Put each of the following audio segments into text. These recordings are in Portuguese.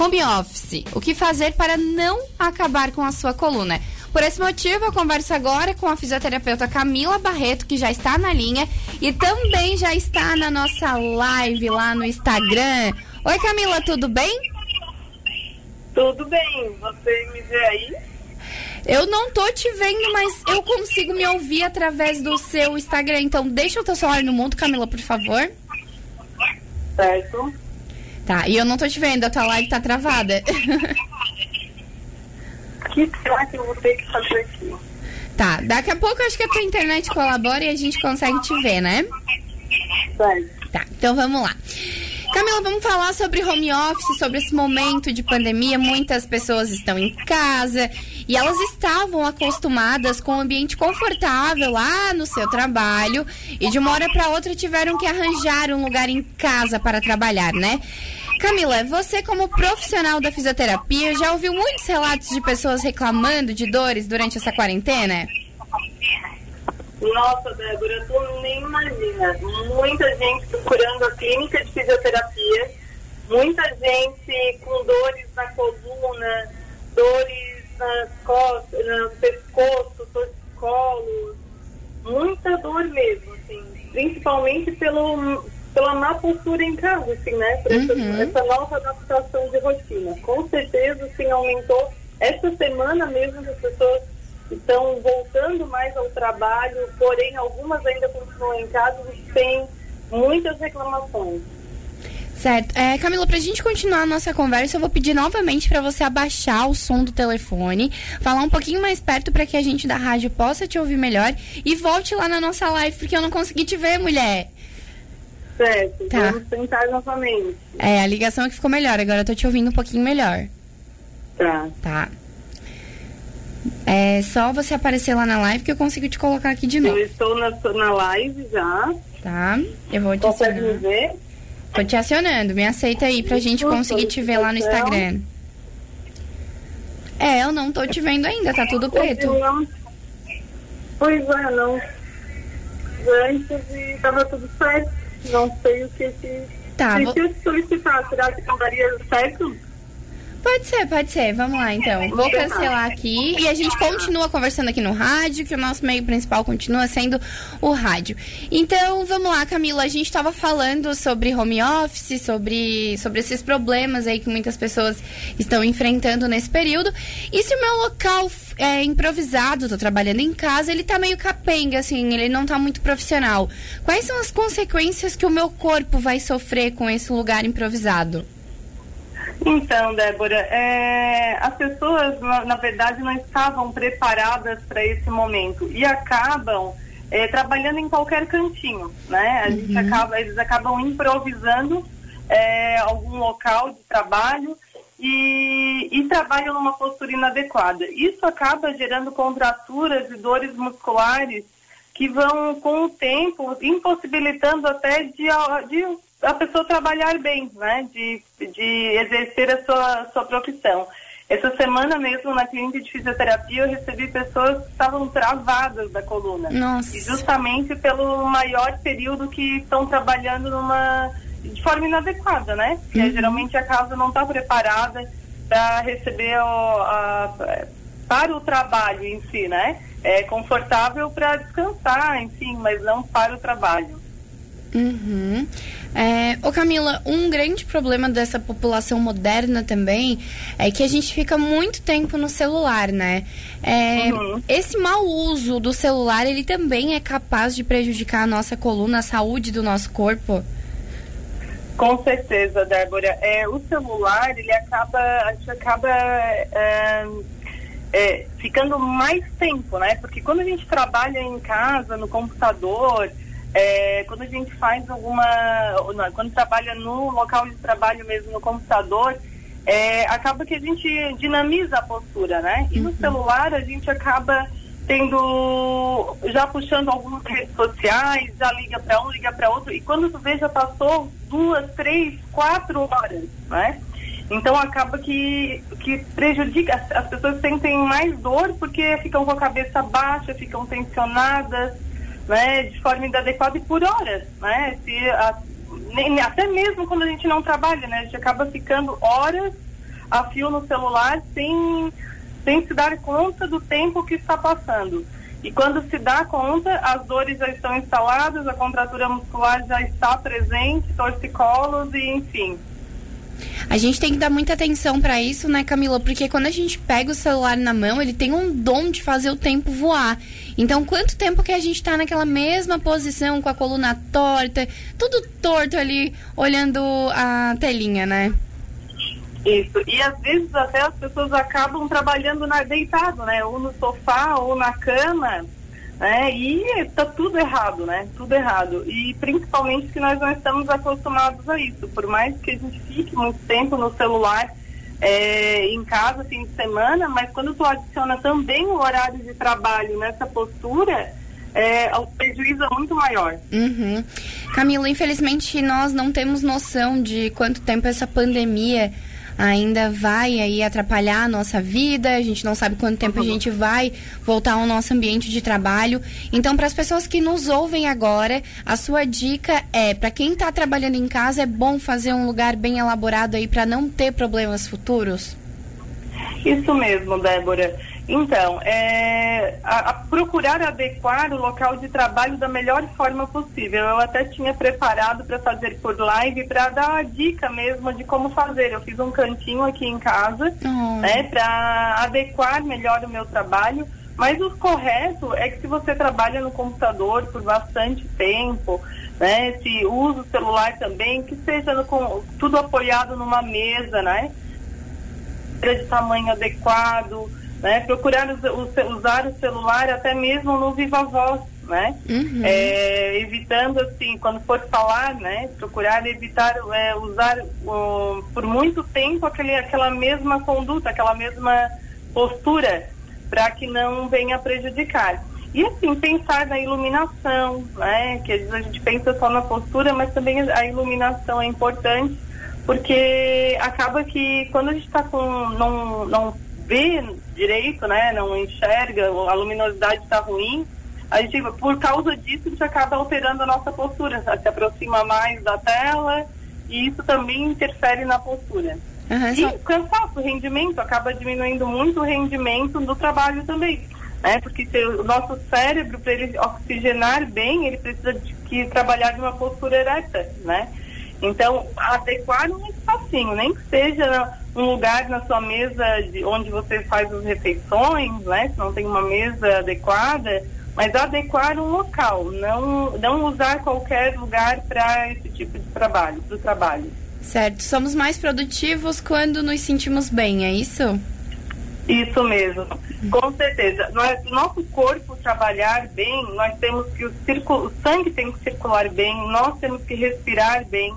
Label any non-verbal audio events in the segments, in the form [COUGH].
Home office, o que fazer para não acabar com a sua coluna? Por esse motivo, eu converso agora com a fisioterapeuta Camila Barreto, que já está na linha e também já está na nossa live lá no Instagram. Oi, Camila, tudo bem? Tudo bem. Você me vê aí? Eu não tô te vendo, mas eu consigo me ouvir através do seu Instagram. Então, deixa o teu celular no mundo, Camila, por favor. Certo. Tá, e eu não tô te vendo, a tua live tá travada. [LAUGHS] que será que eu vou ter que fazer aqui? Tá, daqui a pouco acho que a tua internet colabora e a gente consegue te ver, né? Certo. Tá, então vamos lá. Camila, vamos falar sobre home office, sobre esse momento de pandemia. Muitas pessoas estão em casa e elas estavam acostumadas com um ambiente confortável lá no seu trabalho e de uma hora para outra tiveram que arranjar um lugar em casa para trabalhar, né? Camila, você como profissional da fisioterapia já ouviu muitos relatos de pessoas reclamando de dores durante essa quarentena? Nossa, Débora, tu nem imagina. Muita gente procurando a clínica de fisioterapia, muita gente com dores na coluna, dores nas costas, no pescoço, torcicolo, muita dor mesmo, assim, principalmente pelo pela má postura em casa, assim, né? Por essa, uhum. essa nova adaptação de rotina. Com certeza, sim, aumentou. Esta semana mesmo as pessoas estão voltando mais ao trabalho, porém algumas ainda continuam em casa e tem muitas reclamações. Certo. É, Camila, pra gente continuar a nossa conversa, eu vou pedir novamente para você abaixar o som do telefone, falar um pouquinho mais perto para que a gente da rádio possa te ouvir melhor e volte lá na nossa live, porque eu não consegui te ver, mulher. Certo, tá. vamos tentar novamente. É, a ligação é que ficou melhor, agora eu tô te ouvindo um pouquinho melhor. Tá. Tá. É só você aparecer lá na live que eu consigo te colocar aqui de novo. Eu estou na, na live já. Tá, eu vou te Consegue me ver? Tô te acionando, me aceita aí pra gente conseguir te ver lá no Instagram. É, eu não tô te vendo ainda, tá tudo preto. Pois é, não. Antes e tava tudo certo. Não sei o que que. Tá, Se vou... eu solicitar, será que não daria certo? Pode ser, pode ser. Vamos lá, então. Vou cancelar aqui e a gente continua conversando aqui no rádio, que o nosso meio principal continua sendo o rádio. Então, vamos lá, Camila. A gente estava falando sobre home office, sobre, sobre esses problemas aí que muitas pessoas estão enfrentando nesse período. E se o meu local é improvisado, tô trabalhando em casa, ele tá meio capenga, assim, ele não tá muito profissional. Quais são as consequências que o meu corpo vai sofrer com esse lugar improvisado? Então, Débora, é, as pessoas, na, na, verdade, não estavam preparadas para esse momento e acabam é, trabalhando em qualquer cantinho, né? A uhum. gente acaba, eles acabam improvisando é, algum local de trabalho e, e trabalham numa postura inadequada. Isso acaba gerando contraturas e dores musculares que vão, com o tempo, impossibilitando até de, de a pessoa trabalhar bem, né? De, de exercer a sua, sua profissão. Essa semana mesmo, na clínica de fisioterapia, eu recebi pessoas que estavam travadas da coluna. Nossa. E justamente pelo maior período que estão trabalhando numa de forma inadequada, né? Porque uhum. geralmente a casa não está preparada para receber o, a, para o trabalho em si, né? É confortável para descansar, enfim, mas não para o trabalho. Uhum. É, ô Camila, um grande problema dessa população moderna também é que a gente fica muito tempo no celular, né? É, uhum. Esse mau uso do celular, ele também é capaz de prejudicar a nossa coluna, a saúde do nosso corpo? Com certeza, Débora. É, o celular, ele acaba, a gente acaba é, é, ficando mais tempo, né? Porque quando a gente trabalha em casa, no computador, é, quando a gente faz alguma. Quando trabalha no local de trabalho mesmo, no computador, é, acaba que a gente dinamiza a postura, né? E no uhum. celular a gente acaba tendo. já puxando algumas redes sociais, já liga para um, liga para outro, e quando tu vê já passou duas, três, quatro horas, né? Então acaba que, que prejudica, as, as pessoas sentem mais dor porque ficam com a cabeça baixa, ficam tensionadas né, de forma inadequada e por horas, né? Se a, nem, até mesmo quando a gente não trabalha, né? A gente acaba ficando horas a fio no celular sem, sem se dar conta do tempo que está passando. E quando se dá conta, as dores já estão instaladas, a contratura muscular já está presente, torcicolos e enfim. A gente tem que dar muita atenção para isso, né, Camila? Porque quando a gente pega o celular na mão, ele tem um dom de fazer o tempo voar. Então, quanto tempo que a gente tá naquela mesma posição, com a coluna torta, tudo torto ali, olhando a telinha, né? Isso. E às vezes até as pessoas acabam trabalhando na, deitado, né? Ou no sofá ou na cama. Né? E tá tudo errado, né? Tudo errado. E principalmente que nós não estamos acostumados a isso. Por mais que a gente fique muito tempo no celular é, em casa, fim de semana, mas quando tu adiciona também o horário de trabalho nessa postura, é, o prejuízo é muito maior. Uhum. Camila, infelizmente nós não temos noção de quanto tempo essa pandemia ainda vai aí atrapalhar a nossa vida, a gente não sabe quanto tempo a uhum. gente vai voltar ao nosso ambiente de trabalho. Então, para as pessoas que nos ouvem agora, a sua dica é, para quem está trabalhando em casa, é bom fazer um lugar bem elaborado aí para não ter problemas futuros? Isso mesmo, Débora. Então, é, a, a procurar adequar o local de trabalho da melhor forma possível. Eu até tinha preparado para fazer por live para dar a dica mesmo de como fazer. Eu fiz um cantinho aqui em casa, uhum. né, para adequar melhor o meu trabalho. Mas o correto é que se você trabalha no computador por bastante tempo, né, se usa o celular também, que seja no, com, tudo apoiado numa mesa, né, de tamanho adequado né? Procurar usar o celular até mesmo no viva voz, né? Uhum. É, evitando assim, quando for falar, né? Procurar evitar é, usar uh, por muito tempo aquele, aquela mesma conduta, aquela mesma postura, para que não venha prejudicar. E assim, pensar na iluminação, né? Que às vezes a gente pensa só na postura, mas também a iluminação é importante, porque acaba que quando a gente está com não, não vê direito, né? Não enxerga, a luminosidade está ruim. A gente, por causa disso, a gente acaba alterando a nossa postura, se aproxima mais da tela e isso também interfere na postura. Uhum, e o cansaço, o rendimento, acaba diminuindo muito o rendimento do trabalho também. Né? Porque o nosso cérebro, para ele oxigenar bem, ele precisa de, que trabalhar de uma postura ereta, né? Então, adequar um espacinho, nem que seja um lugar na sua mesa de, onde você faz as refeições, né? Se não tem uma mesa adequada, mas adequar um local, não, não usar qualquer lugar para esse tipo de trabalho, do trabalho. Certo. Somos mais produtivos quando nos sentimos bem, é isso? Isso mesmo, com certeza. Nós, nosso corpo trabalhar bem, nós temos que o, circulo, o sangue tem que circular bem, nós temos que respirar bem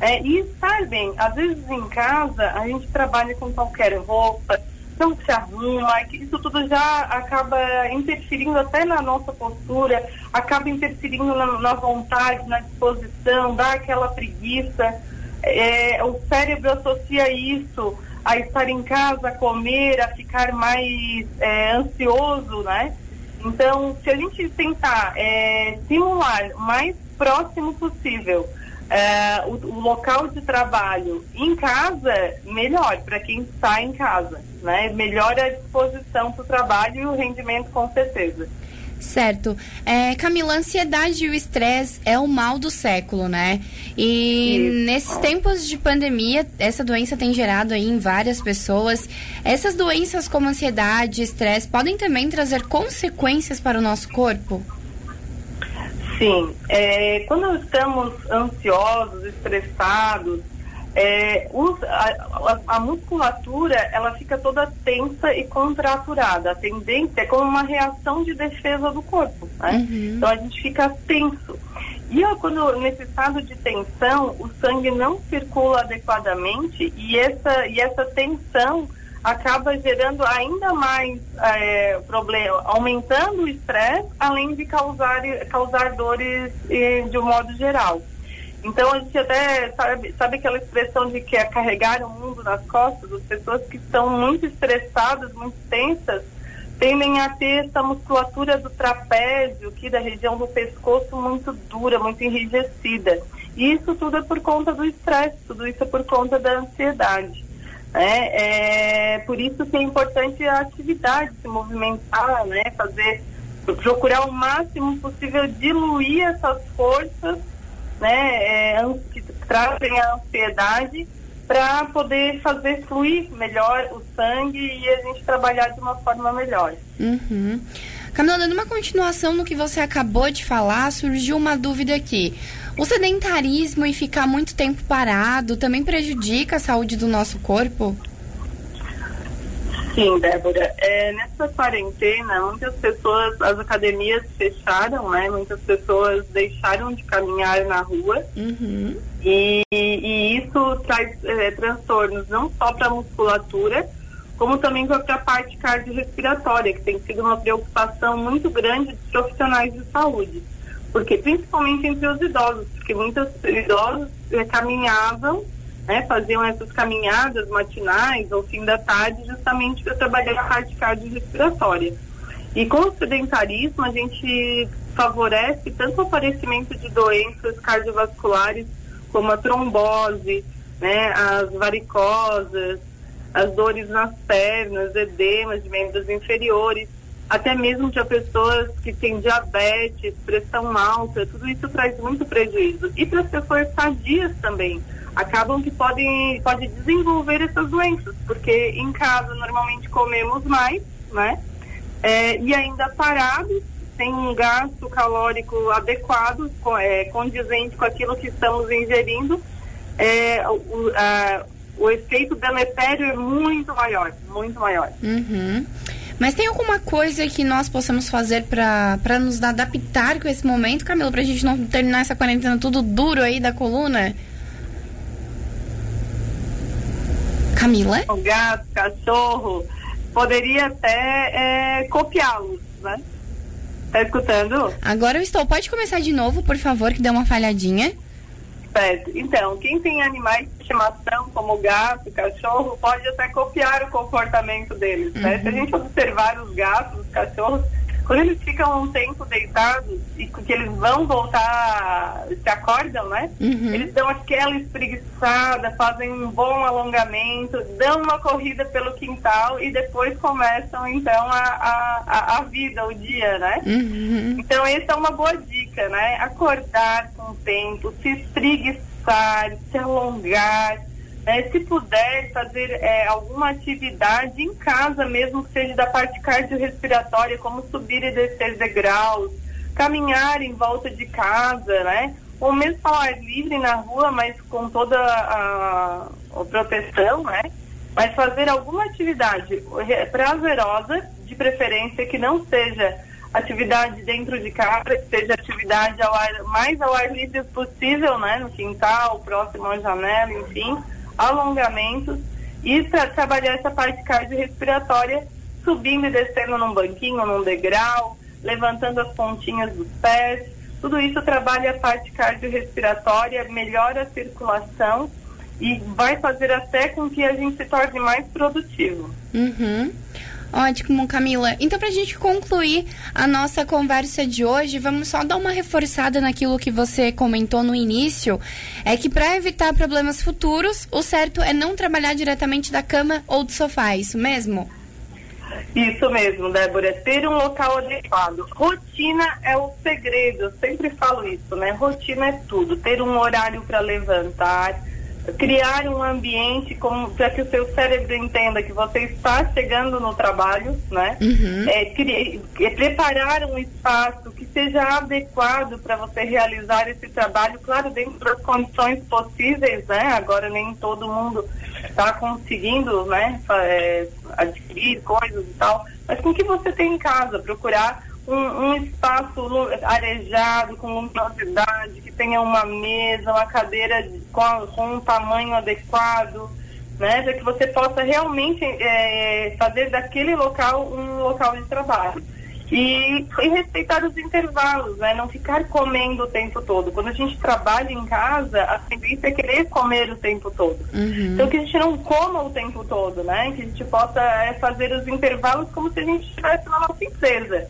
é, e estar bem. Às vezes em casa a gente trabalha com qualquer roupa, não se arruma, isso tudo já acaba interferindo até na nossa postura, acaba interferindo na, na vontade, na disposição, dá aquela preguiça. É, o cérebro associa isso a estar em casa, a comer, a ficar mais é, ansioso, né? Então, se a gente tentar é, simular o mais próximo possível é, o, o, local de trabalho em casa, melhor para quem está em casa, né? Melhora a disposição para o trabalho e o rendimento com certeza. Certo. É, Camila, a ansiedade e o estresse é o mal do século, né? E Isso. nesses tempos de pandemia, essa doença tem gerado aí em várias pessoas. Essas doenças como ansiedade e estresse podem também trazer consequências para o nosso corpo? Sim, é, quando estamos ansiosos, estressados, é, os, a, a, musculatura ela fica toda tensa e contraturada. A tendência é como uma reação de defesa do corpo. Né? Uhum. Então a gente fica tenso. E quando nesse estado de tensão, o sangue não circula adequadamente e essa, e essa tensão acaba gerando ainda mais é, problema, aumentando o estresse, além de causar, causar dores de um modo geral. Então a gente até sabe, sabe aquela expressão de que é carregar o mundo nas costas, as pessoas que estão muito estressadas, muito tensas, tendem a ter essa musculatura do trapézio, aqui da região do pescoço, muito dura, muito enrijecida. E isso tudo é por conta do estresse, tudo isso é por conta da ansiedade. É, é, por isso que é importante a atividade, se movimentar, né? Fazer, procurar o máximo possível diluir essas forças, né? É, que trazem a ansiedade para poder fazer fluir melhor o sangue e a gente trabalhar de uma forma melhor. Uhum. Camila, dando uma continuação no que você acabou de falar, surgiu uma dúvida aqui. O sedentarismo e ficar muito tempo parado também prejudica a saúde do nosso corpo? Sim, Débora. É, nessa quarentena, muitas pessoas, as academias fecharam, né? Muitas pessoas deixaram de caminhar na rua. Uhum. E, e, isso traz é, transtornos não só para a musculatura, como também para a parte cardiorrespiratória, que tem sido uma preocupação muito grande dos profissionais de saúde. Porque, principalmente entre os idosos, porque muitos idosos é, caminhavam né, faziam essas caminhadas matinais ou fim da tarde justamente para trabalhar a parte cardiorrespiratória. E com o sedentarismo a gente favorece tanto o aparecimento de doenças cardiovasculares como a trombose, né, as varicosas, as dores nas pernas, edemas de membros inferiores, até mesmo de pessoas que têm diabetes, pressão alta, tudo isso traz muito prejuízo. E para as pessoas sadias também, acabam que podem pode desenvolver essas doenças, porque em casa normalmente comemos mais, né? É, e ainda parados, sem um gasto calórico adequado, é, condizente com aquilo que estamos ingerindo, é, o, a, o efeito deletério é muito maior, muito maior. Uhum. Mas tem alguma coisa que nós possamos fazer para nos adaptar com esse momento, Camilo, para a gente não terminar essa quarentena tudo duro aí da coluna? Camila? O gato, cachorro, poderia até é, copiá-los, né? Tá escutando? Agora eu estou. Pode começar de novo, por favor, que deu uma falhadinha. Certo. Então, quem tem animais estimação, como gato, cachorro, pode até copiar o comportamento deles, né? Se a uhum. gente observar os gatos, os cachorros, quando eles ficam um tempo deitados e que eles vão voltar, se acordam, né? Uhum. Eles dão aquela espreguiçada, fazem um bom alongamento, dão uma corrida pelo quintal e depois começam então a, a, a vida, o dia, né? Uhum. Então essa é uma boa dica, né? Acordar com o tempo, se espreguiçar, se alongar é, se puder fazer é, alguma atividade em casa mesmo, que seja da parte cardiorrespiratória, como subir e descer degraus, caminhar em volta de casa, né? Ou mesmo ao ar livre na rua, mas com toda a, a proteção, né? Mas fazer alguma atividade prazerosa, de preferência que não seja atividade dentro de casa, que seja atividade ao ar, mais ao ar livre possível, né? No quintal, próximo à janela, enfim alongamentos e para trabalhar essa parte cardiorrespiratória, subindo e descendo num banquinho, num degrau, levantando as pontinhas dos pés. Tudo isso trabalha a parte cardiorrespiratória, melhora a circulação e vai fazer até com que a gente se torne mais produtivo. Uhum. Ótimo, Camila. Então, para a gente concluir a nossa conversa de hoje, vamos só dar uma reforçada naquilo que você comentou no início. É que para evitar problemas futuros, o certo é não trabalhar diretamente da cama ou do sofá, é isso mesmo? Isso mesmo, Débora. Ter um local adequado. Rotina é o segredo, eu sempre falo isso, né? Rotina é tudo. Ter um horário para levantar criar um ambiente para que o seu cérebro entenda que você está chegando no trabalho, né? Uhum. É, criar, é, preparar um espaço que seja adequado para você realizar esse trabalho, claro, dentro das condições possíveis, né? Agora nem todo mundo está conseguindo, né? É, adquirir coisas e tal, mas com o que você tem em casa, procurar um, um, espaço arejado, com luminosidade, que tenha uma mesa, uma cadeira com, com um tamanho adequado, né? Para que você possa realmente é, fazer daquele local um local de trabalho. E, e, respeitar os intervalos, né? Não ficar comendo o tempo todo. Quando a gente trabalha em casa, a tendência é querer comer o tempo todo. Uhum. Então que a gente não coma o tempo todo, né? Que a gente possa é, fazer os intervalos como se a gente estivesse na nossa empresa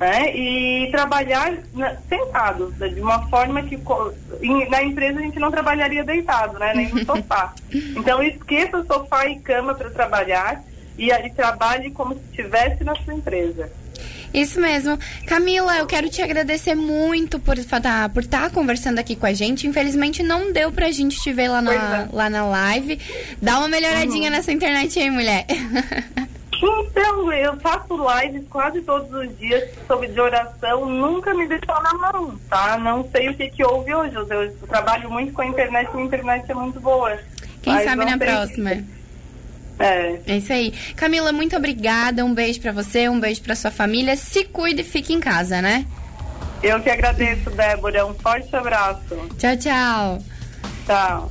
né? E trabalhar sentado, né? de uma forma que na empresa a gente não trabalharia deitado, né? Nem no [LAUGHS] sofá. Então esqueça sofá e cama para trabalhar e aí trabalhe como se estivesse na sua empresa. Isso mesmo. Camila, eu quero te agradecer muito por estar por tá conversando aqui com a gente. Infelizmente não deu pra gente te ver lá na, é. lá na live. Dá uma melhoradinha uhum. nessa internet aí, mulher. [LAUGHS] Então, eu faço lives quase todos os dias sobre de oração, nunca me deixou na mão, tá? Não sei o que que houve hoje. Eu, trabalho muito com a internet e a internet é muito boa. Quem sabe na próxima. É. É isso aí. Camila, muito obrigada. Um beijo para você, um beijo para sua família. Se cuide e fique em casa, né? Eu que agradeço, Débora. Um forte abraço. Tchau, tchau. Tchau.